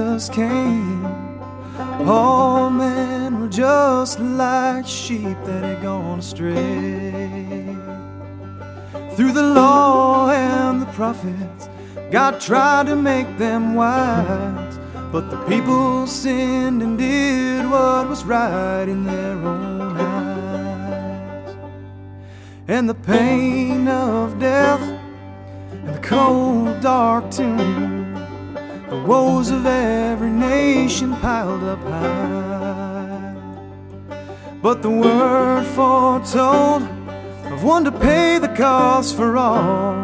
Jesus came, all men were just like sheep that had gone astray. Through the law and the prophets, God tried to make them wise, but the people sinned and did what was right in their own eyes. And the pain of death and the cold, dark tomb, the woes of every nation piled up high. But the word foretold of one to pay the cost for all,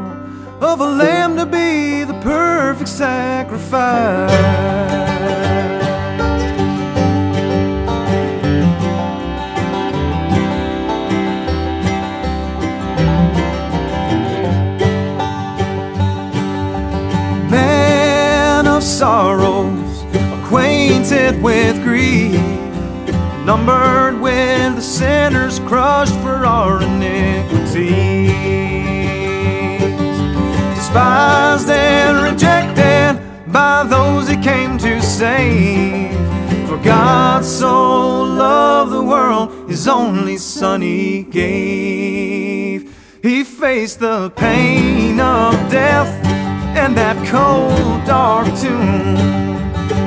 of a lamb to be the perfect sacrifice. Sorrows, acquainted with grief, numbered with the sinners crushed for our iniquities, despised and rejected by those he came to save. For God so loved the world, his only Son he gave. He faced the pain of death and that cold, dark tomb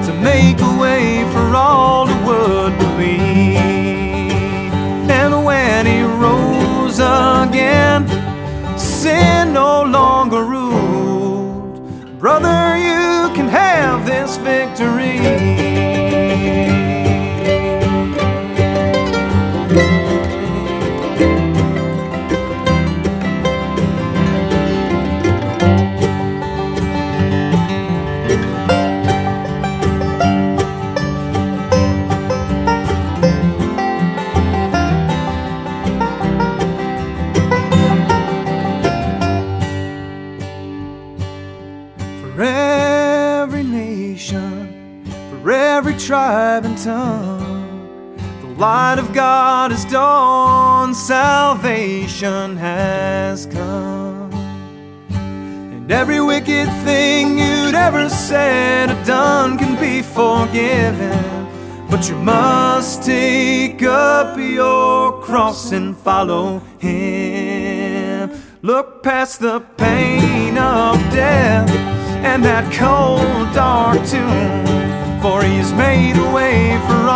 to make a way for all who would believe. And when he rose again, sin no longer ruled. Brother, you can have this victory. Every tribe and tongue. The light of God is dawned, salvation has come. And every wicked thing you'd ever said or done can be forgiven. But you must take up your cross and follow Him. Look past the pain of death and that cold, dark tomb. For He's made a way for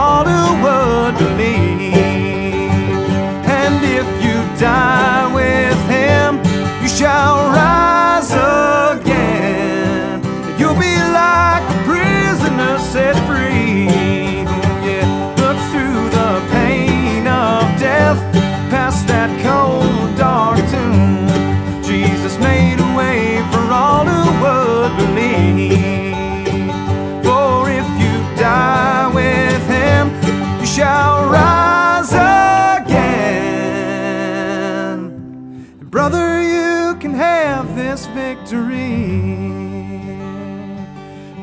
this victory.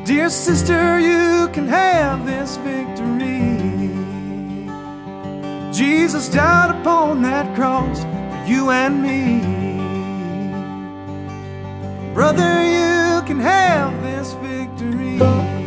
Dear sister, you can have this victory. Jesus died upon that cross for you and me. Brother, you can have this victory.